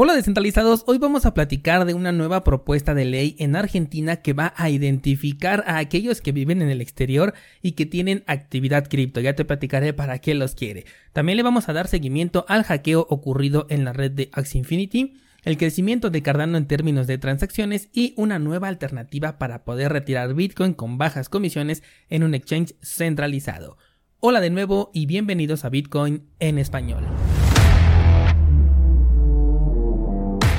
Hola descentralizados, hoy vamos a platicar de una nueva propuesta de ley en Argentina que va a identificar a aquellos que viven en el exterior y que tienen actividad cripto. Ya te platicaré para qué los quiere. También le vamos a dar seguimiento al hackeo ocurrido en la red de Axie Infinity, el crecimiento de Cardano en términos de transacciones y una nueva alternativa para poder retirar Bitcoin con bajas comisiones en un exchange centralizado. Hola de nuevo y bienvenidos a Bitcoin en español.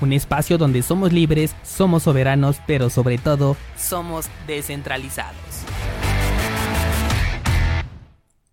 un espacio donde somos libres, somos soberanos, pero sobre todo somos descentralizados.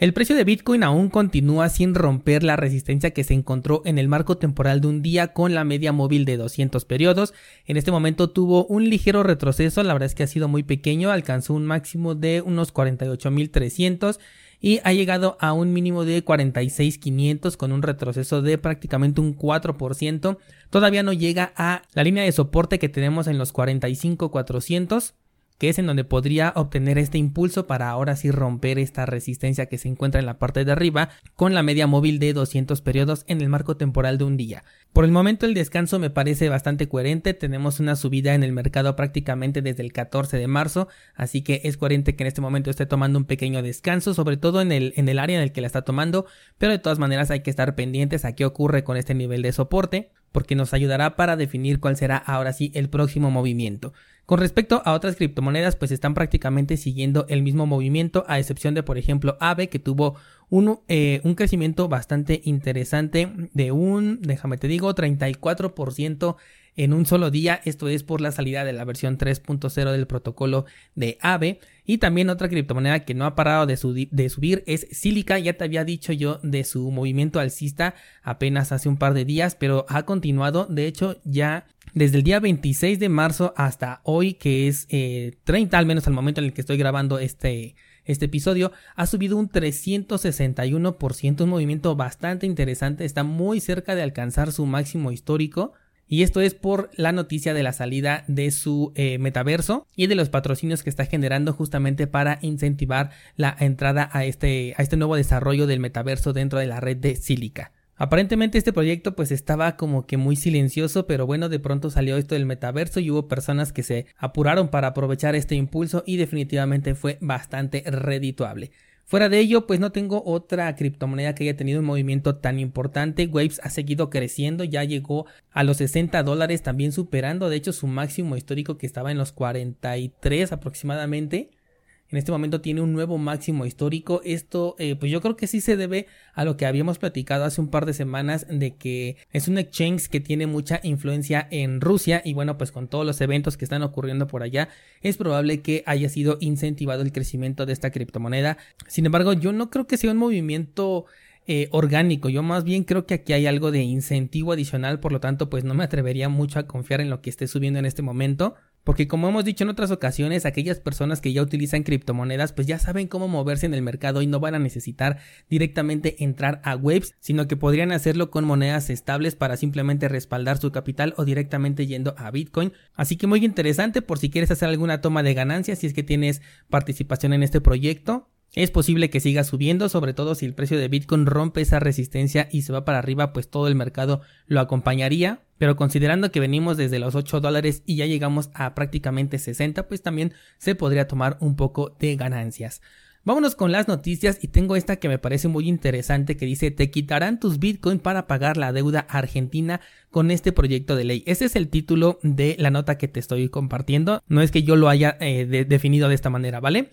El precio de Bitcoin aún continúa sin romper la resistencia que se encontró en el marco temporal de un día con la media móvil de 200 periodos. En este momento tuvo un ligero retroceso, la verdad es que ha sido muy pequeño, alcanzó un máximo de unos 48.300 y ha llegado a un mínimo de 46.500 con un retroceso de prácticamente un 4%. Todavía no llega a la línea de soporte que tenemos en los 45.400 que es en donde podría obtener este impulso para ahora sí romper esta resistencia que se encuentra en la parte de arriba con la media móvil de 200 periodos en el marco temporal de un día. Por el momento el descanso me parece bastante coherente, tenemos una subida en el mercado prácticamente desde el 14 de marzo, así que es coherente que en este momento esté tomando un pequeño descanso, sobre todo en el, en el área en el que la está tomando, pero de todas maneras hay que estar pendientes a qué ocurre con este nivel de soporte porque nos ayudará para definir cuál será ahora sí el próximo movimiento. Con respecto a otras criptomonedas, pues están prácticamente siguiendo el mismo movimiento, a excepción de, por ejemplo, AVE, que tuvo un, eh, un crecimiento bastante interesante de un, déjame te digo, 34% en un solo día. Esto es por la salida de la versión 3.0 del protocolo de AVE. Y también otra criptomoneda que no ha parado de, subir es Silica. Ya te había dicho yo de su movimiento alcista apenas hace un par de días, pero ha continuado. De hecho, ya desde el día 26 de marzo hasta hoy, que es 30 eh, al menos al momento en el que estoy grabando este, este episodio, ha subido un 361%, un movimiento bastante interesante, está muy cerca de alcanzar su máximo histórico. Y esto es por la noticia de la salida de su eh, metaverso y de los patrocinios que está generando justamente para incentivar la entrada a este, a este nuevo desarrollo del metaverso dentro de la red de Silica. Aparentemente este proyecto pues estaba como que muy silencioso, pero bueno, de pronto salió esto del metaverso y hubo personas que se apuraron para aprovechar este impulso y definitivamente fue bastante redituable. Fuera de ello, pues no tengo otra criptomoneda que haya tenido un movimiento tan importante. Waves ha seguido creciendo, ya llegó a los 60 dólares, también superando de hecho su máximo histórico que estaba en los 43 aproximadamente en este momento tiene un nuevo máximo histórico. Esto, eh, pues yo creo que sí se debe a lo que habíamos platicado hace un par de semanas de que es un exchange que tiene mucha influencia en Rusia y bueno, pues con todos los eventos que están ocurriendo por allá, es probable que haya sido incentivado el crecimiento de esta criptomoneda. Sin embargo, yo no creo que sea un movimiento eh, orgánico. Yo más bien creo que aquí hay algo de incentivo adicional, por lo tanto, pues no me atrevería mucho a confiar en lo que esté subiendo en este momento. Porque como hemos dicho en otras ocasiones, aquellas personas que ya utilizan criptomonedas pues ya saben cómo moverse en el mercado y no van a necesitar directamente entrar a webs, sino que podrían hacerlo con monedas estables para simplemente respaldar su capital o directamente yendo a Bitcoin. Así que muy interesante por si quieres hacer alguna toma de ganancias si es que tienes participación en este proyecto. Es posible que siga subiendo, sobre todo si el precio de Bitcoin rompe esa resistencia y se va para arriba, pues todo el mercado lo acompañaría. Pero considerando que venimos desde los 8 dólares y ya llegamos a prácticamente 60, pues también se podría tomar un poco de ganancias. Vámonos con las noticias y tengo esta que me parece muy interesante que dice te quitarán tus bitcoin para pagar la deuda argentina con este proyecto de ley. Ese es el título de la nota que te estoy compartiendo. No es que yo lo haya eh, definido de esta manera, ¿vale?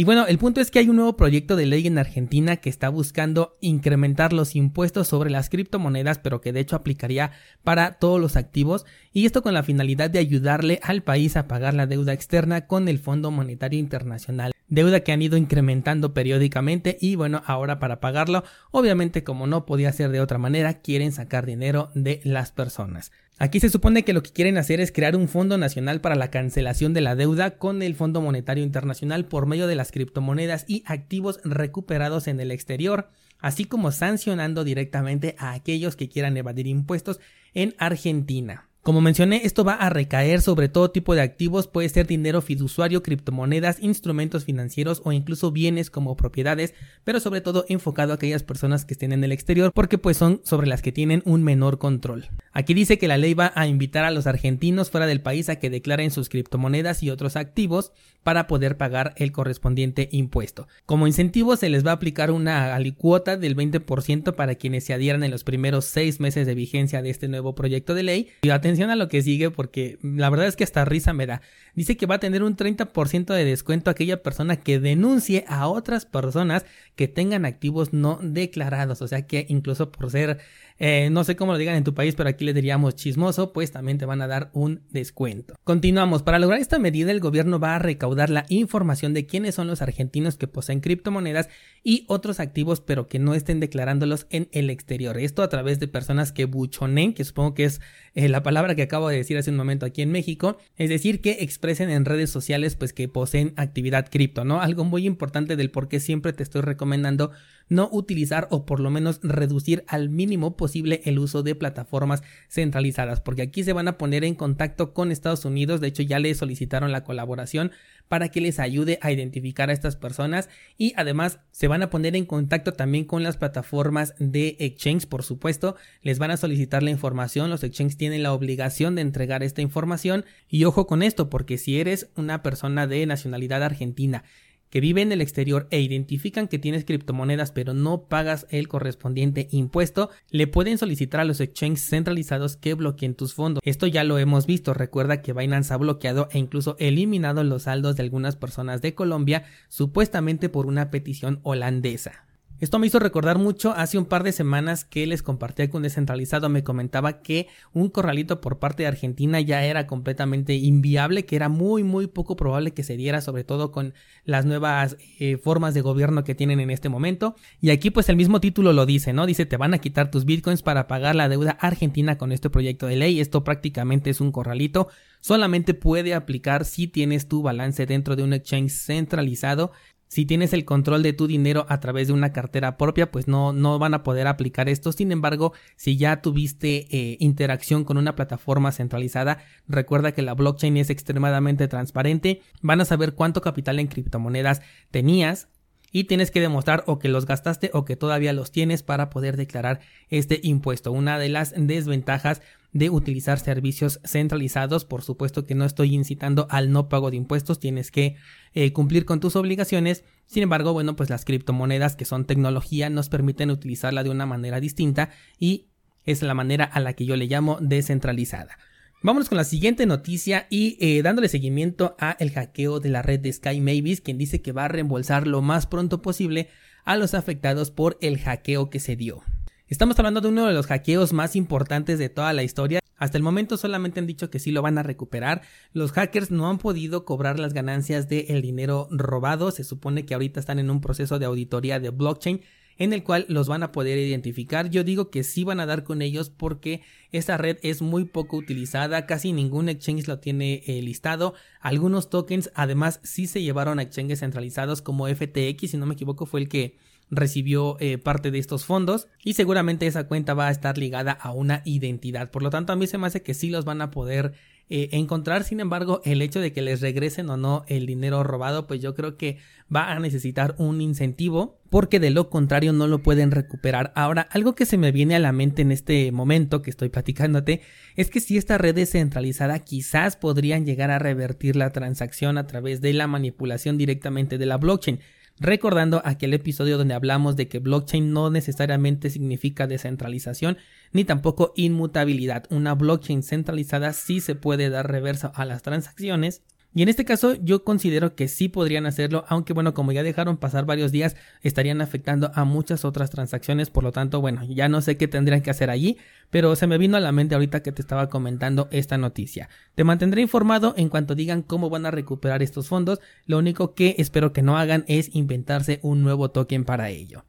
Y bueno, el punto es que hay un nuevo proyecto de ley en Argentina que está buscando incrementar los impuestos sobre las criptomonedas, pero que de hecho aplicaría para todos los activos, y esto con la finalidad de ayudarle al país a pagar la deuda externa con el Fondo Monetario Internacional. Deuda que han ido incrementando periódicamente y bueno, ahora para pagarlo, obviamente como no podía ser de otra manera, quieren sacar dinero de las personas. Aquí se supone que lo que quieren hacer es crear un fondo nacional para la cancelación de la deuda con el Fondo Monetario Internacional por medio de las criptomonedas y activos recuperados en el exterior, así como sancionando directamente a aquellos que quieran evadir impuestos en Argentina. Como mencioné, esto va a recaer sobre todo tipo de activos, puede ser dinero fiduciario, criptomonedas, instrumentos financieros o incluso bienes como propiedades, pero sobre todo enfocado a aquellas personas que estén en el exterior porque pues son sobre las que tienen un menor control. Aquí dice que la ley va a invitar a los argentinos fuera del país a que declaren sus criptomonedas y otros activos para poder pagar el correspondiente impuesto. Como incentivo se les va a aplicar una alicuota del 20% para quienes se adhieran en los primeros seis meses de vigencia de este nuevo proyecto de ley. Y atención a lo que sigue porque la verdad es que hasta risa me da. Dice que va a tener un 30% de descuento aquella persona que denuncie a otras personas que tengan activos no declarados. O sea que incluso por ser eh, no sé cómo lo digan en tu país, pero aquí le diríamos chismoso, pues también te van a dar un descuento. Continuamos. Para lograr esta medida, el gobierno va a recaudar la información de quiénes son los argentinos que poseen criptomonedas y otros activos, pero que no estén declarándolos en el exterior. Esto a través de personas que buchonen, que supongo que es eh, la palabra que acabo de decir hace un momento aquí en México, es decir, que expresen en redes sociales, pues que poseen actividad cripto, ¿no? Algo muy importante del por qué siempre te estoy recomendando no utilizar o por lo menos reducir al mínimo posible el uso de plataformas centralizadas, porque aquí se van a poner en contacto con Estados Unidos, de hecho ya le solicitaron la colaboración para que les ayude a identificar a estas personas y además se van a poner en contacto también con las plataformas de exchange, por supuesto, les van a solicitar la información, los exchanges tienen la obligación de entregar esta información. Y ojo con esto, porque si eres una persona de nacionalidad argentina que vive en el exterior e identifican que tienes criptomonedas pero no pagas el correspondiente impuesto, le pueden solicitar a los exchanges centralizados que bloqueen tus fondos. Esto ya lo hemos visto, recuerda que Binance ha bloqueado e incluso eliminado los saldos de algunas personas de Colombia supuestamente por una petición holandesa. Esto me hizo recordar mucho hace un par de semanas que les compartí con descentralizado me comentaba que un corralito por parte de Argentina ya era completamente inviable, que era muy muy poco probable que se diera, sobre todo con las nuevas eh, formas de gobierno que tienen en este momento. Y aquí pues el mismo título lo dice, ¿no? Dice te van a quitar tus bitcoins para pagar la deuda argentina con este proyecto de ley. Esto prácticamente es un corralito. Solamente puede aplicar si tienes tu balance dentro de un exchange centralizado si tienes el control de tu dinero a través de una cartera propia, pues no, no van a poder aplicar esto. Sin embargo, si ya tuviste eh, interacción con una plataforma centralizada, recuerda que la blockchain es extremadamente transparente. Van a saber cuánto capital en criptomonedas tenías, y tienes que demostrar o que los gastaste o que todavía los tienes para poder declarar este impuesto. Una de las desventajas de utilizar servicios centralizados. Por supuesto que no estoy incitando al no pago de impuestos, tienes que eh, cumplir con tus obligaciones. Sin embargo, bueno, pues las criptomonedas que son tecnología nos permiten utilizarla de una manera distinta y es la manera a la que yo le llamo descentralizada. Vámonos con la siguiente noticia y eh, dándole seguimiento a el hackeo de la red de Sky Mavis, quien dice que va a reembolsar lo más pronto posible a los afectados por el hackeo que se dio. Estamos hablando de uno de los hackeos más importantes de toda la historia. Hasta el momento solamente han dicho que sí lo van a recuperar. Los hackers no han podido cobrar las ganancias del dinero robado. Se supone que ahorita están en un proceso de auditoría de blockchain en el cual los van a poder identificar. Yo digo que sí van a dar con ellos porque esta red es muy poco utilizada, casi ningún exchange lo tiene eh, listado. Algunos tokens además sí se llevaron a exchanges centralizados como FTX, si no me equivoco fue el que recibió eh, parte de estos fondos y seguramente esa cuenta va a estar ligada a una identidad. Por lo tanto, a mí se me hace que sí los van a poder eh, encontrar. Sin embargo, el hecho de que les regresen o no el dinero robado, pues yo creo que va a necesitar un incentivo porque de lo contrario no lo pueden recuperar. Ahora, algo que se me viene a la mente en este momento que estoy platicándote es que si esta red es centralizada quizás podrían llegar a revertir la transacción a través de la manipulación directamente de la blockchain recordando aquel episodio donde hablamos de que blockchain no necesariamente significa descentralización ni tampoco inmutabilidad. Una blockchain centralizada sí se puede dar reversa a las transacciones y en este caso yo considero que sí podrían hacerlo, aunque bueno, como ya dejaron pasar varios días, estarían afectando a muchas otras transacciones, por lo tanto, bueno, ya no sé qué tendrían que hacer allí, pero se me vino a la mente ahorita que te estaba comentando esta noticia. Te mantendré informado en cuanto digan cómo van a recuperar estos fondos, lo único que espero que no hagan es inventarse un nuevo token para ello.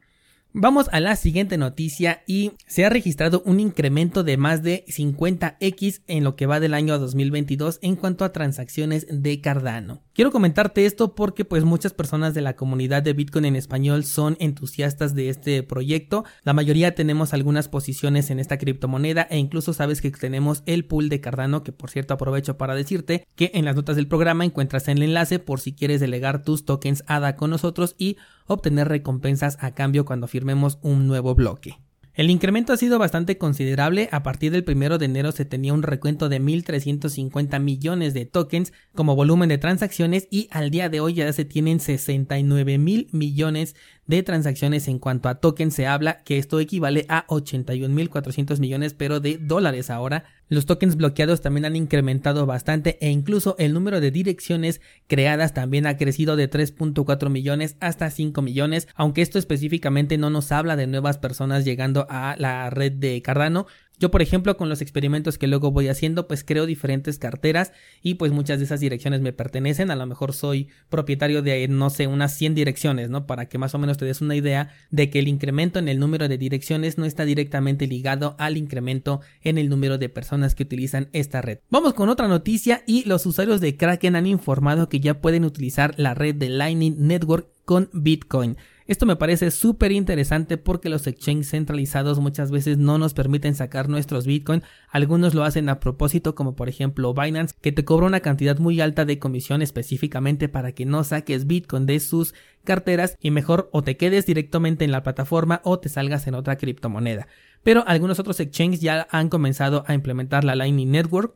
Vamos a la siguiente noticia y se ha registrado un incremento de más de 50x en lo que va del año 2022 en cuanto a transacciones de Cardano. Quiero comentarte esto porque pues muchas personas de la comunidad de Bitcoin en español son entusiastas de este proyecto. La mayoría tenemos algunas posiciones en esta criptomoneda e incluso sabes que tenemos el pool de Cardano que por cierto aprovecho para decirte que en las notas del programa encuentras el enlace por si quieres delegar tus tokens ADA con nosotros y obtener recompensas a cambio cuando firmemos un nuevo bloque. El incremento ha sido bastante considerable, a partir del 1 de enero se tenía un recuento de 1.350 millones de tokens como volumen de transacciones y al día de hoy ya se tienen 69 mil millones de transacciones en cuanto a tokens se habla que esto equivale a 81.400 millones pero de dólares ahora. Los tokens bloqueados también han incrementado bastante e incluso el número de direcciones creadas también ha crecido de 3.4 millones hasta 5 millones, aunque esto específicamente no nos habla de nuevas personas llegando a la red de Cardano, yo, por ejemplo, con los experimentos que luego voy haciendo, pues creo diferentes carteras y pues muchas de esas direcciones me pertenecen. A lo mejor soy propietario de, no sé, unas 100 direcciones, ¿no? Para que más o menos te des una idea de que el incremento en el número de direcciones no está directamente ligado al incremento en el número de personas que utilizan esta red. Vamos con otra noticia y los usuarios de Kraken han informado que ya pueden utilizar la red de Lightning Network con Bitcoin. Esto me parece súper interesante porque los exchanges centralizados muchas veces no nos permiten sacar nuestros Bitcoin. Algunos lo hacen a propósito, como por ejemplo Binance, que te cobra una cantidad muy alta de comisión específicamente para que no saques Bitcoin de sus carteras y mejor o te quedes directamente en la plataforma o te salgas en otra criptomoneda. Pero algunos otros exchanges ya han comenzado a implementar la Lightning Network.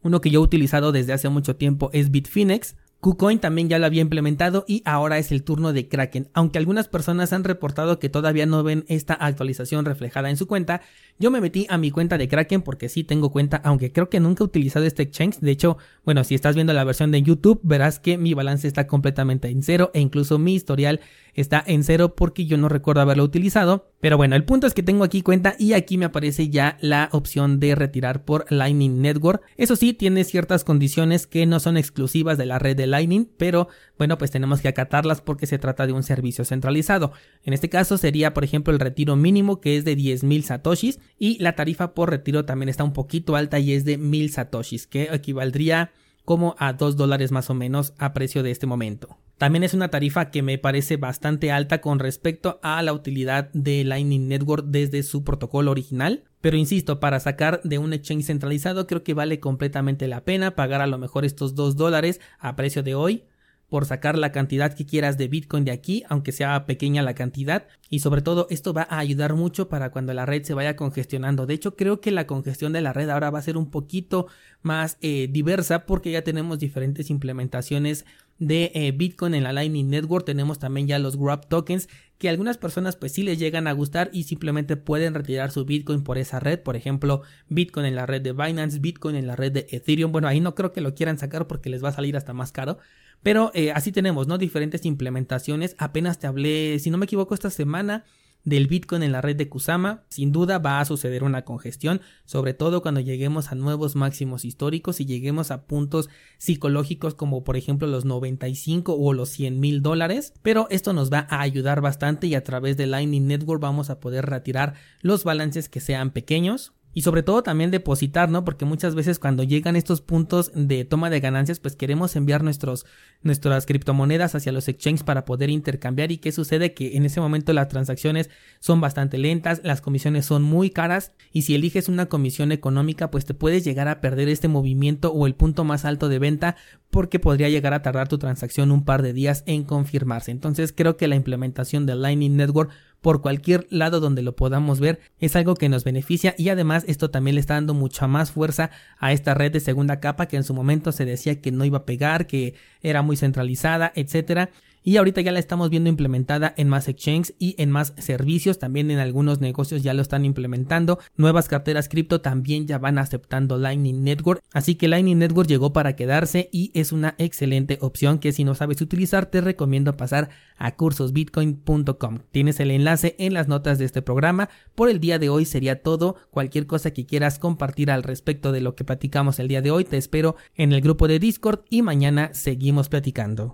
Uno que yo he utilizado desde hace mucho tiempo es Bitfinex KuCoin también ya lo había implementado y ahora es el turno de Kraken. Aunque algunas personas han reportado que todavía no ven esta actualización reflejada en su cuenta, yo me metí a mi cuenta de Kraken porque sí tengo cuenta, aunque creo que nunca he utilizado este exchange. De hecho, bueno, si estás viendo la versión de YouTube, verás que mi balance está completamente en cero e incluso mi historial está en cero porque yo no recuerdo haberlo utilizado. Pero bueno, el punto es que tengo aquí cuenta y aquí me aparece ya la opción de retirar por Lightning Network. Eso sí, tiene ciertas condiciones que no son exclusivas de la red de Lightning, pero bueno, pues tenemos que acatarlas porque se trata de un servicio centralizado. En este caso sería, por ejemplo, el retiro mínimo que es de 10.000 satoshis y la tarifa por retiro también está un poquito alta y es de 1.000 satoshis, que equivaldría como a 2 dólares más o menos a precio de este momento. También es una tarifa que me parece bastante alta con respecto a la utilidad de Lightning Network desde su protocolo original. Pero insisto, para sacar de un exchange centralizado creo que vale completamente la pena pagar a lo mejor estos 2 dólares a precio de hoy por sacar la cantidad que quieras de Bitcoin de aquí, aunque sea pequeña la cantidad. Y sobre todo esto va a ayudar mucho para cuando la red se vaya congestionando. De hecho, creo que la congestión de la red ahora va a ser un poquito más eh, diversa porque ya tenemos diferentes implementaciones de eh, Bitcoin en la Lightning Network. Tenemos también ya los Grab tokens que algunas personas pues sí les llegan a gustar y simplemente pueden retirar su Bitcoin por esa red. Por ejemplo, Bitcoin en la red de Binance, Bitcoin en la red de Ethereum. Bueno, ahí no creo que lo quieran sacar porque les va a salir hasta más caro. Pero eh, así tenemos, ¿no? Diferentes implementaciones. Apenas te hablé, si no me equivoco, esta semana del Bitcoin en la red de Kusama, sin duda va a suceder una congestión, sobre todo cuando lleguemos a nuevos máximos históricos y lleguemos a puntos psicológicos como por ejemplo los 95 o los 100 mil dólares, pero esto nos va a ayudar bastante y a través de Lightning Network vamos a poder retirar los balances que sean pequeños y sobre todo también depositar, ¿no? Porque muchas veces cuando llegan estos puntos de toma de ganancias, pues queremos enviar nuestros, nuestras criptomonedas hacia los exchanges para poder intercambiar. ¿Y qué sucede? Que en ese momento las transacciones son bastante lentas, las comisiones son muy caras y si eliges una comisión económica, pues te puedes llegar a perder este movimiento o el punto más alto de venta porque podría llegar a tardar tu transacción un par de días en confirmarse. Entonces creo que la implementación de Lightning Network por cualquier lado donde lo podamos ver. Es algo que nos beneficia y además esto también le está dando mucha más fuerza a esta red de segunda capa que en su momento se decía que no iba a pegar, que era muy centralizada, etcétera y ahorita ya la estamos viendo implementada en más exchanges y en más servicios, también en algunos negocios ya lo están implementando, nuevas carteras cripto también ya van aceptando Lightning Network, así que Lightning Network llegó para quedarse y es una excelente opción que si no sabes utilizar te recomiendo pasar a cursosbitcoin.com. Tienes el enlace en las notas de este programa. Por el día de hoy sería todo, cualquier cosa que quieras compartir al respecto de lo que platicamos el día de hoy te espero en el grupo de Discord y mañana seguimos platicando.